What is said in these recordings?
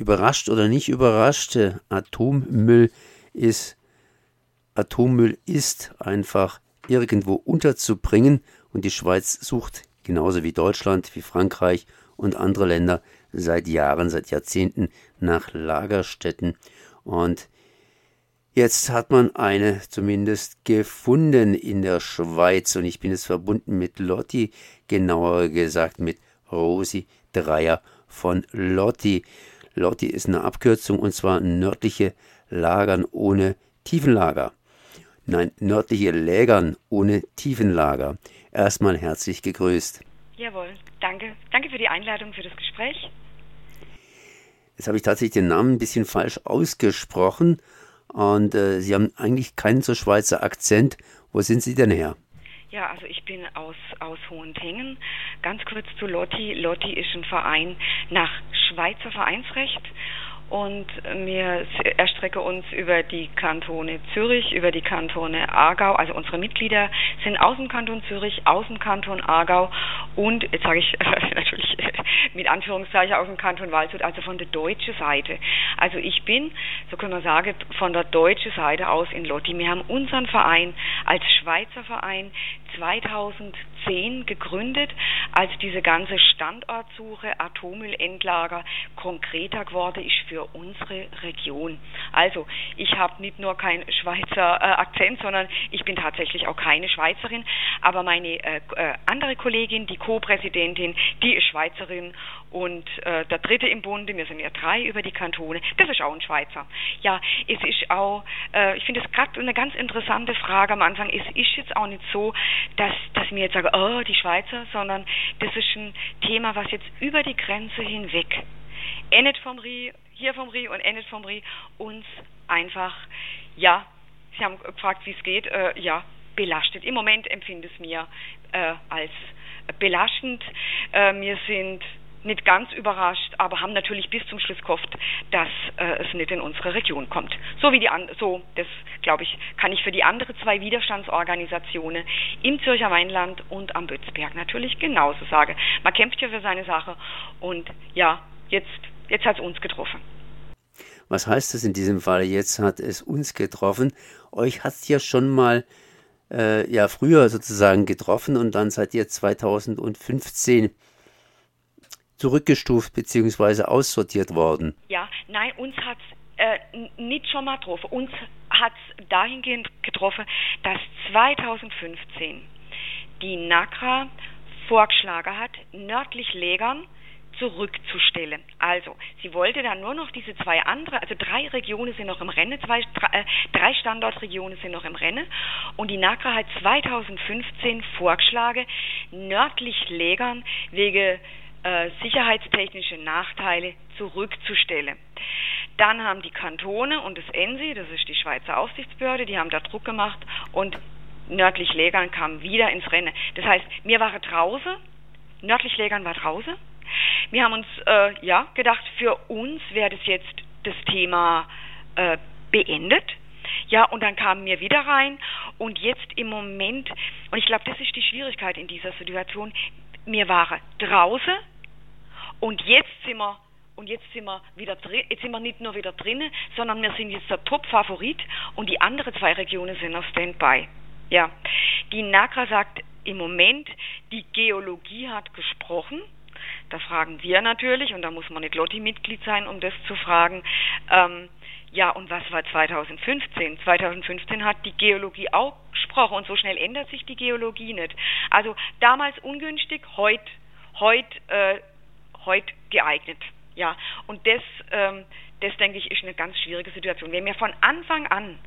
Überrascht oder nicht überrascht, Atommüll ist Atommüll ist einfach irgendwo unterzubringen. Und die Schweiz sucht genauso wie Deutschland, wie Frankreich und andere Länder seit Jahren, seit Jahrzehnten nach Lagerstätten. Und Jetzt hat man eine zumindest gefunden in der Schweiz. Und ich bin jetzt verbunden mit Lotti, genauer gesagt mit Rosi Dreier von Lotti. Lotti ist eine Abkürzung und zwar nördliche Lagern ohne Tiefenlager. Nein, nördliche Lägern ohne Tiefenlager. Erstmal herzlich gegrüßt. Jawohl, danke. Danke für die Einladung, für das Gespräch. Jetzt habe ich tatsächlich den Namen ein bisschen falsch ausgesprochen und äh, Sie haben eigentlich keinen so Schweizer Akzent. Wo sind Sie denn her? Ja, also ich bin aus, aus Hohentengen. Ganz kurz zu Lotti. Lotti ist ein Verein nach Schweizer Vereinsrecht und wir erstrecken uns über die Kantone Zürich, über die Kantone Aargau. Also unsere Mitglieder sind aus dem Kanton Zürich, aus dem Kanton Aargau und, jetzt sage ich natürlich mit Anführungszeichen aus dem Kanton Waldshut, also von der deutschen Seite. Also ich bin, so können wir sagen, von der deutschen Seite aus in Lotti. Wir haben unseren Verein als Schweizer Verein 2010 gegründet, als diese ganze Standortsuche, Atommüllendlager konkreter geworden ist für unsere Region. Also ich habe nicht nur keinen Schweizer äh, Akzent, sondern ich bin tatsächlich auch keine Schweizerin, aber meine äh, äh, andere Kollegin, die Co-Präsidentin, die ist Schweizerin und äh, der dritte im Bunde, wir sind ja drei über die Kantone, das ist auch ein Schweizer. Ja, es ist auch, äh, ich finde es gerade eine ganz interessante Frage am Anfang, es ist jetzt auch nicht so, dass, dass mir jetzt sage, oh, die Schweizer, sondern das ist ein Thema, was jetzt über die Grenze hinweg, endet vom Rie, hier vom Rie und endet vom Rie, uns einfach, ja, Sie haben gefragt, wie es geht, äh, ja, belastet. Im Moment empfinde es mir äh, als belastend. Äh, wir sind nicht ganz überrascht, aber haben natürlich bis zum Schluss gehofft, dass äh, es nicht in unsere Region kommt. So wie die so, das glaube ich, kann ich für die anderen zwei Widerstandsorganisationen im Zürcher Weinland und am Bötzberg natürlich genauso sagen. Man kämpft ja für seine Sache und ja, jetzt, jetzt hat es uns getroffen. Was heißt das in diesem Fall? Jetzt hat es uns getroffen. Euch hat es ja schon mal äh, ja früher sozusagen getroffen und dann seid ihr 2015 zurückgestuft bzw. aussortiert worden? Ja, nein, uns hat es äh, nicht schon mal getroffen. Uns hat es dahingehend getroffen, dass 2015 die NACRA vorgeschlagen hat, nördlich Legern zurückzustellen. Also, sie wollte dann nur noch diese zwei andere, also drei Regionen sind noch im Rennen, zwei, drei, äh, drei Standortregionen sind noch im Rennen und die NACRA hat 2015 vorgeschlagen, nördlich Legern wegen äh, sicherheitstechnische Nachteile zurückzustellen. Dann haben die Kantone und das ENSI, das ist die Schweizer Aufsichtsbehörde, die haben da Druck gemacht und nördlich Lägern kam wieder ins Rennen. Das heißt, mir war draußen, nördlich Lägern war draußen. Wir haben uns äh, ja gedacht, für uns wäre das jetzt das Thema äh, beendet. Ja, und dann kamen wir wieder rein und jetzt im Moment, und ich glaube, das ist die Schwierigkeit in dieser Situation, wir waren draußen und jetzt sind wir und jetzt sind wir wieder drin, jetzt sind wir nicht nur wieder drinnen, sondern wir sind jetzt der Top-Favorit und die anderen zwei Regionen sind auf Standby. Ja, die NACRA sagt im Moment, die Geologie hat gesprochen. Da fragen wir natürlich, und da muss man nicht Lotti-Mitglied sein, um das zu fragen, ähm, ja, und was war 2015? 2015 hat die Geologie auch gesprochen und so schnell ändert sich die Geologie nicht. Also damals ungünstig, heute heut, äh, heut geeignet. Ja, und das, ähm, das denke ich, ist eine ganz schwierige Situation. Wenn wir von Anfang an,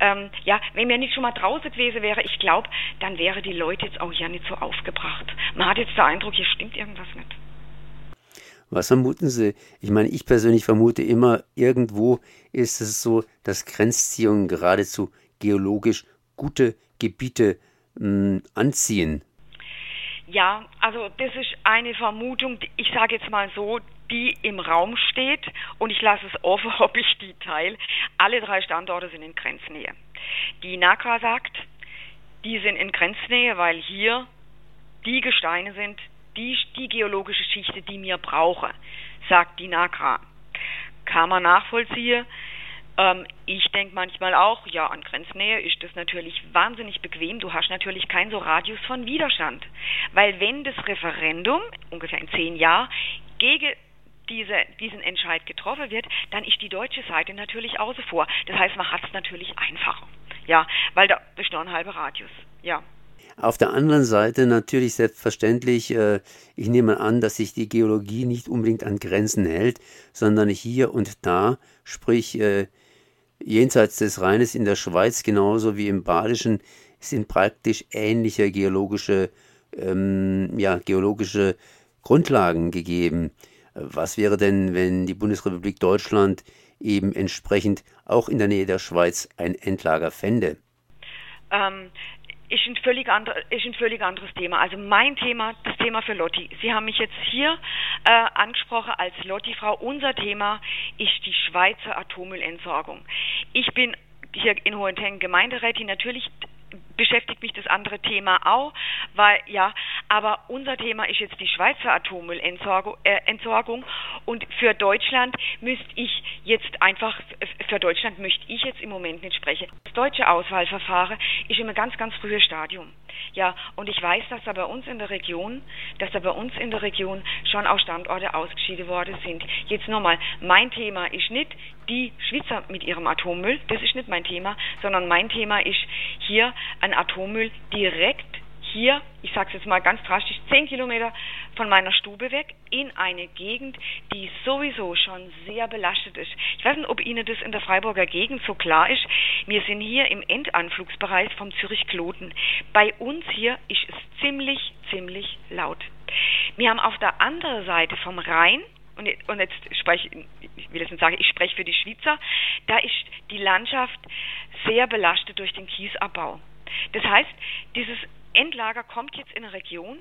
ähm, ja, wenn wir nicht schon mal draußen gewesen wäre, ich glaube, dann wäre die Leute jetzt auch hier nicht so aufgebracht. Man hat jetzt den Eindruck, hier stimmt irgendwas nicht. Was vermuten Sie? Ich meine, ich persönlich vermute immer, irgendwo ist es so, dass Grenzziehungen geradezu geologisch gute Gebiete mh, hm, anziehen. Ja, also das ist eine Vermutung, ich sage jetzt mal so, die im Raum steht und ich lasse es offen, ob ich die teile. Alle drei Standorte sind in Grenznähe. Die NACRA sagt, die sind in Grenznähe, weil hier die Gesteine sind, die, die geologische Schichte, die mir brauche, sagt die NACRA. kann man nachvollziehen. Ähm, ich denke manchmal auch, ja, an Grenznähe ist das natürlich wahnsinnig bequem. Du hast natürlich keinen so Radius von Widerstand. Weil wenn das Referendum, ungefähr in zehn Jahren, gegen diese, diesen Entscheid getroffen wird, dann ist die deutsche Seite natürlich außen vor. Das heißt, man hat es natürlich einfacher. Ja, weil da ist nur ein halber Radius. Ja. Auf der anderen Seite natürlich selbstverständlich, äh, ich nehme an, dass sich die Geologie nicht unbedingt an Grenzen hält, sondern hier und da, sprich äh, jenseits des Rheines in der Schweiz genauso wie im Badischen, sind praktisch ähnliche geologische, ähm, ja, geologische Grundlagen gegeben. Was wäre denn, wenn die Bundesrepublik Deutschland eben entsprechend auch in der Nähe der Schweiz ein Endlager fände? Ähm, ist ein, völlig andre, ist ein völlig anderes Thema. Also mein Thema, das Thema für Lotti. Sie haben mich jetzt hier äh, angesprochen als Lotti-Frau. Unser Thema ist die Schweizer Atommüllentsorgung. Ich bin hier in Hohentengen Gemeinderätin. Natürlich beschäftigt mich das andere Thema auch, weil ja, aber unser Thema ist jetzt die Schweizer Atommüllentsorgung äh, und für Deutschland müsste ich jetzt einfach für Deutschland möchte ich jetzt im Moment nicht sprechen. Das deutsche Auswahlverfahren ist immer ganz ganz frühes Stadium. Ja, und ich weiß, dass da bei uns in der Region, dass da bei uns in der Region schon auch Standorte ausgeschieden worden sind. Jetzt nochmal, mein Thema ist nicht die Schweizer mit ihrem Atommüll, das ist nicht mein Thema, sondern mein Thema ist hier ein Atommüll direkt hier, ich sage es jetzt mal ganz drastisch, zehn Kilometer von meiner Stube weg in eine Gegend, die sowieso schon sehr belastet ist. Ich weiß nicht, ob Ihnen das in der Freiburger Gegend so klar ist. Wir sind hier im Endanflugsbereich vom Zürich-Kloten. Bei uns hier ist es ziemlich, ziemlich laut. Wir haben auf der anderen Seite vom Rhein und, jetzt spreche ich will jetzt nicht sagen, ich spreche für die Schweizer, da ist die Landschaft sehr belastet durch den Kiesabbau. Das heißt, dieses Endlager kommt jetzt in eine Region,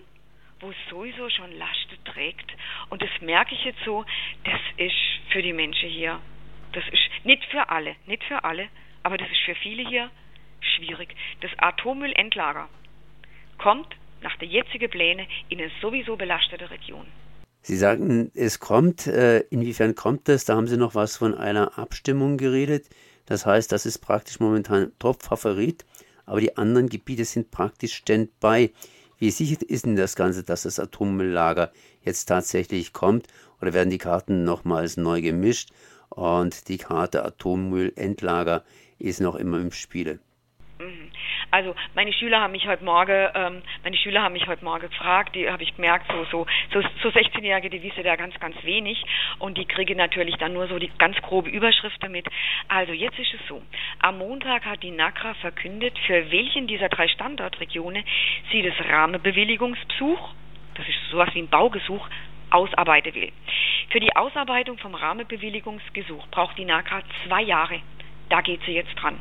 wo es sowieso schon Laste trägt. Und das merke ich jetzt so, das ist für die Menschen hier, das ist nicht für alle, nicht für alle, aber das ist für viele hier schwierig. Das Atommüllendlager kommt nach der jetzigen Pläne in eine sowieso belastete Region. Sie sagten, es kommt. Äh, inwiefern kommt das? Da haben Sie noch was von einer Abstimmung geredet. Das heißt, das ist praktisch momentan Top-Favorit aber die anderen Gebiete sind praktisch Standby. Wie sicher ist denn das Ganze, dass das Atommülllager jetzt tatsächlich kommt? Oder werden die Karten nochmals neu gemischt und die Karte Atommüllendlager ist noch immer im Spiele? Also meine Schüler haben mich heute Morgen, ähm, meine Schüler haben mich heute Morgen gefragt, die habe ich gemerkt, so so so, so 16-Jährige, die wissen da ganz ganz wenig und die kriegen natürlich dann nur so die ganz grobe Überschrift damit. Also jetzt ist es so: Am Montag hat die NACRA verkündet, für welchen dieser drei Standortregionen sie das Rahmenbewilligungsbesuch, das ist sowas wie ein Baugesuch, ausarbeiten will. Für die Ausarbeitung vom Rahmenbewilligungsgesuch braucht die NACRA zwei Jahre. Da geht sie jetzt dran.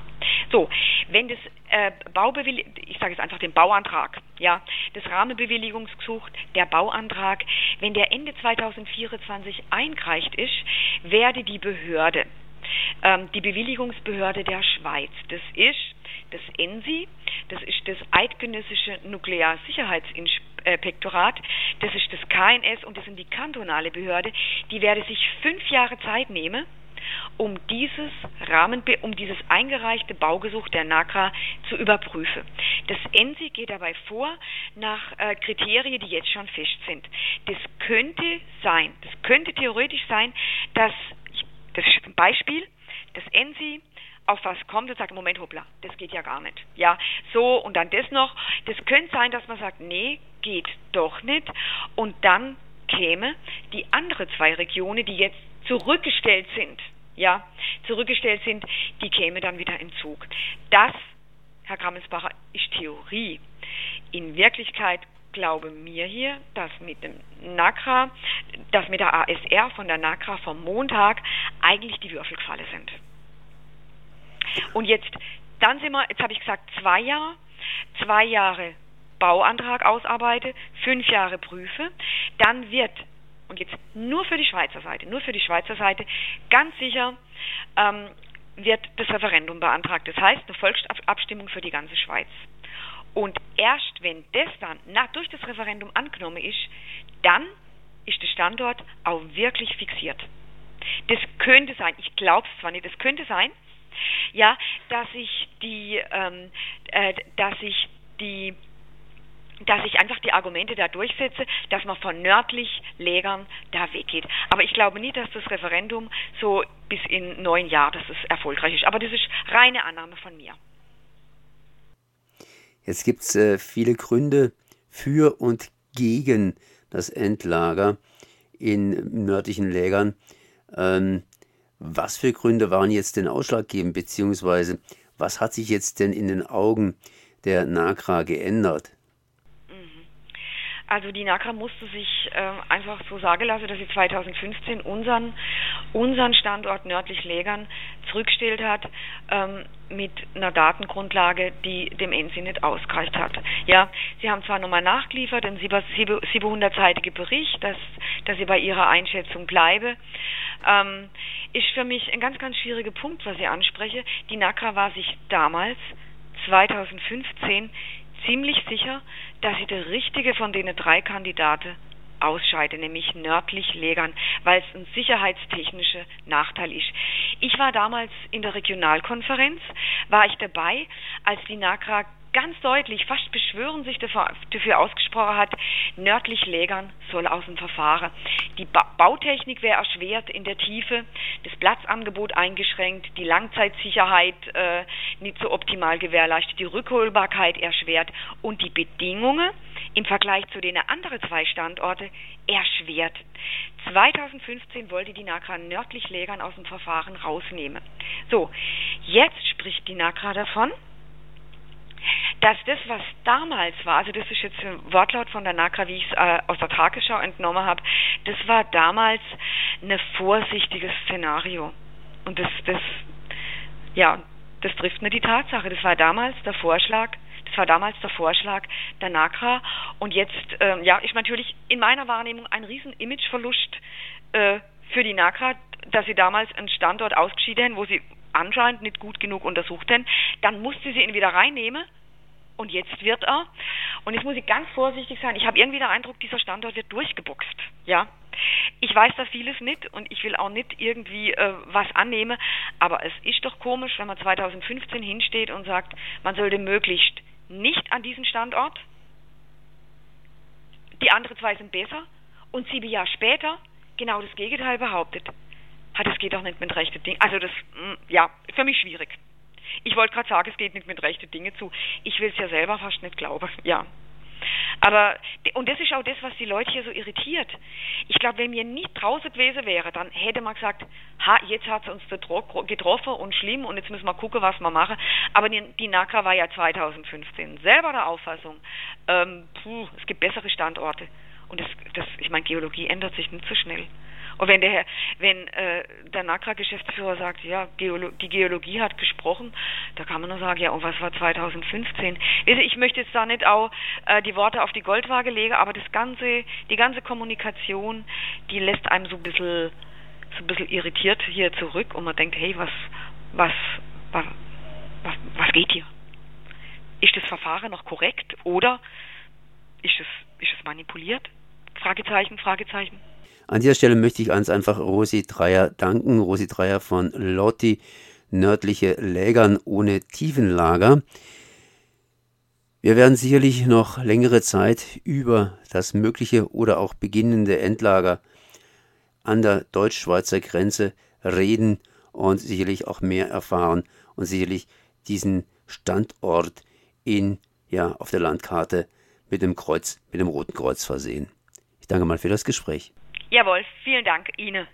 So, wenn das äh, Baubewillig ich sage jetzt einfach den Bauantrag, ja, das Rahmenbewilligungsgesuch, der Bauantrag, wenn der Ende 2024 eingereicht ist, werde die Behörde, ähm, die Bewilligungsbehörde der Schweiz, das ist das ENSI, das ist das Eidgenössische Nuklearsicherheitsinspektorat, das ist das KNS und das sind die kantonale Behörde, die werde sich fünf Jahre Zeit nehmen, um dieses Rahmen, um dieses eingereichte Baugesuch der NACRA zu überprüfen. Das ENSI geht dabei vor nach äh, Kriterien, die jetzt schon fest sind. Das könnte sein, das könnte theoretisch sein, dass, das ist ein Beispiel, das ENSI auf was kommt und sagt, Moment, hoppla, das geht ja gar nicht. Ja, so und dann das noch. Das könnte sein, dass man sagt, nee, geht doch nicht. Und dann käme die andere zwei Regionen, die jetzt zurückgestellt sind, ja, zurückgestellt sind, die käme dann wieder in Zug. Das, Herr Grammelsbacher, ist Theorie. In Wirklichkeit glaube mir hier, dass mit dem NACRA, dass mit der ASR von der NACRA vom Montag eigentlich die Würfel gefallen sind. Und jetzt, dann sind wir, jetzt habe ich gesagt, zwei Jahre, zwei Jahre Bauantrag ausarbeite, fünf Jahre prüfe, dann wird und jetzt nur für die Schweizer Seite, nur für die Schweizer Seite, ganz sicher ähm, wird das Referendum beantragt. Das heißt, eine Volksabstimmung für die ganze Schweiz. Und erst wenn das dann na, durch das Referendum angenommen ist, dann ist der Standort auch wirklich fixiert. Das könnte sein, ich glaube es zwar nicht, das könnte sein, ja, dass ich die, ähm, äh, dass ich die dass ich einfach die Argumente da durchsetze, dass man von nördlich Lägern da weggeht. Aber ich glaube nicht, dass das Referendum so bis in neun Jahren, dass es erfolgreich ist. Aber das ist reine Annahme von mir. Jetzt gibt es äh, viele Gründe für und gegen das Endlager in nördlichen Lägern. Ähm, was für Gründe waren jetzt denn ausschlaggebend, beziehungsweise was hat sich jetzt denn in den Augen der NAGRA geändert? Also die NACRA musste sich äh, einfach so sagen lassen, dass sie 2015 unseren, unseren Standort nördlich Lägern zurückgestellt hat ähm, mit einer Datengrundlage, die dem ENSI nicht ausgereicht hat. Ja, sie haben zwar nochmal nachgeliefert, einen 700-seitige Bericht, dass, dass sie bei ihrer Einschätzung bleibe. Ähm, ist für mich ein ganz, ganz schwieriger Punkt, was ich anspreche. Die NACRA war sich damals, 2015, ziemlich sicher, dass sie der richtige von denen drei Kandidaten ausscheide, nämlich nördlich Legern, weil es ein sicherheitstechnischer Nachteil ist. Ich war damals in der Regionalkonferenz, war ich dabei, als die NAGRA ganz deutlich, fast beschwören sich dafür, ausgesprochen hat, nördlich Lägern soll aus dem Verfahren. Die ba Bautechnik wäre erschwert in der Tiefe, das Platzangebot eingeschränkt, die Langzeitsicherheit äh, nicht so optimal gewährleistet, die Rückholbarkeit erschwert und die Bedingungen im Vergleich zu den anderen zwei Standorte erschwert. 2015 wollte die NAGRA nördlich Lägern aus dem Verfahren rausnehmen. So, jetzt spricht die NAGRA davon, dass das, was damals war, also das ist jetzt ein Wortlaut von der NACRA, wie ich es äh, aus der Tagesschau entnommen habe, das war damals ein vorsichtiges Szenario. Und das, das, ja, das trifft nur die Tatsache. Das war damals der Vorschlag, das war damals der Vorschlag der NACRA und jetzt, ähm, ja, ist natürlich in meiner Wahrnehmung ein riesen Imageverlust äh, für die NACRA, dass sie damals einen Standort ausgeschieden haben, wo sie anscheinend nicht gut genug untersucht haben. Dann musste sie ihn wieder reinnehmen und jetzt wird er, und jetzt muss ich ganz vorsichtig sein, ich habe irgendwie den Eindruck, dieser Standort wird durchgeboxt. Ja, ich weiß da vieles nicht und ich will auch nicht irgendwie äh, was annehmen, aber es ist doch komisch, wenn man 2015 hinsteht und sagt, man sollte möglichst nicht an diesen Standort, die anderen zwei sind besser und sieben Jahre später genau das Gegenteil behauptet. Hat, es geht doch nicht mit rechten Dingen. Also das, mh, mm, ja, für mich schwierig. Ich wollte gerade sagen, es geht nicht mit rechten Dingen zu. Ich will es ja selber fast nicht glauben, ja. Aber, und das ist auch das, was die Leute hier so irritiert. Ich glaube, wenn mir nicht draußen gewesen wäre, dann hätte man gesagt, ha, jetzt hat es uns getroffen und schlimm und jetzt müssen wir gucken, was wir machen. Aber die, die NACA war ja 2015 selber der Auffassung, ähm, puh, es gibt bessere Standorte. Und das, das, ich meine, Geologie ändert sich nicht so schnell. Und wenn der, wenn äh, der NACRA-Geschäftsführer sagt, ja, Geolo die Geologie hat gesprochen, da kann man nur sagen, ja, und was war 2015? Ich möchte jetzt da nicht auch äh, die Worte auf die Goldwaage legen, aber das ganze, die ganze Kommunikation, die lässt einem so ein bisschen, so ein bisschen irritiert hier zurück und man denkt, hey, was, was, was, was, was geht hier? Ist das Verfahren noch korrekt oder ist es, ist es manipuliert? Fragezeichen, Fragezeichen. An dieser Stelle möchte ich ganz einfach Rosi Dreier danken. Rosi Dreier von Lotti, nördliche Lägern ohne Tiefenlager. Wir werden sicherlich noch längere Zeit über das mögliche oder auch beginnende Endlager an der deutsch-schweizer Grenze reden und sicherlich auch mehr erfahren und sicherlich diesen Standort in ja auf der Landkarte mit dem Kreuz, mit dem roten Kreuz versehen. Ich danke mal für das Gespräch. Jawohl, vielen Dank Ihnen.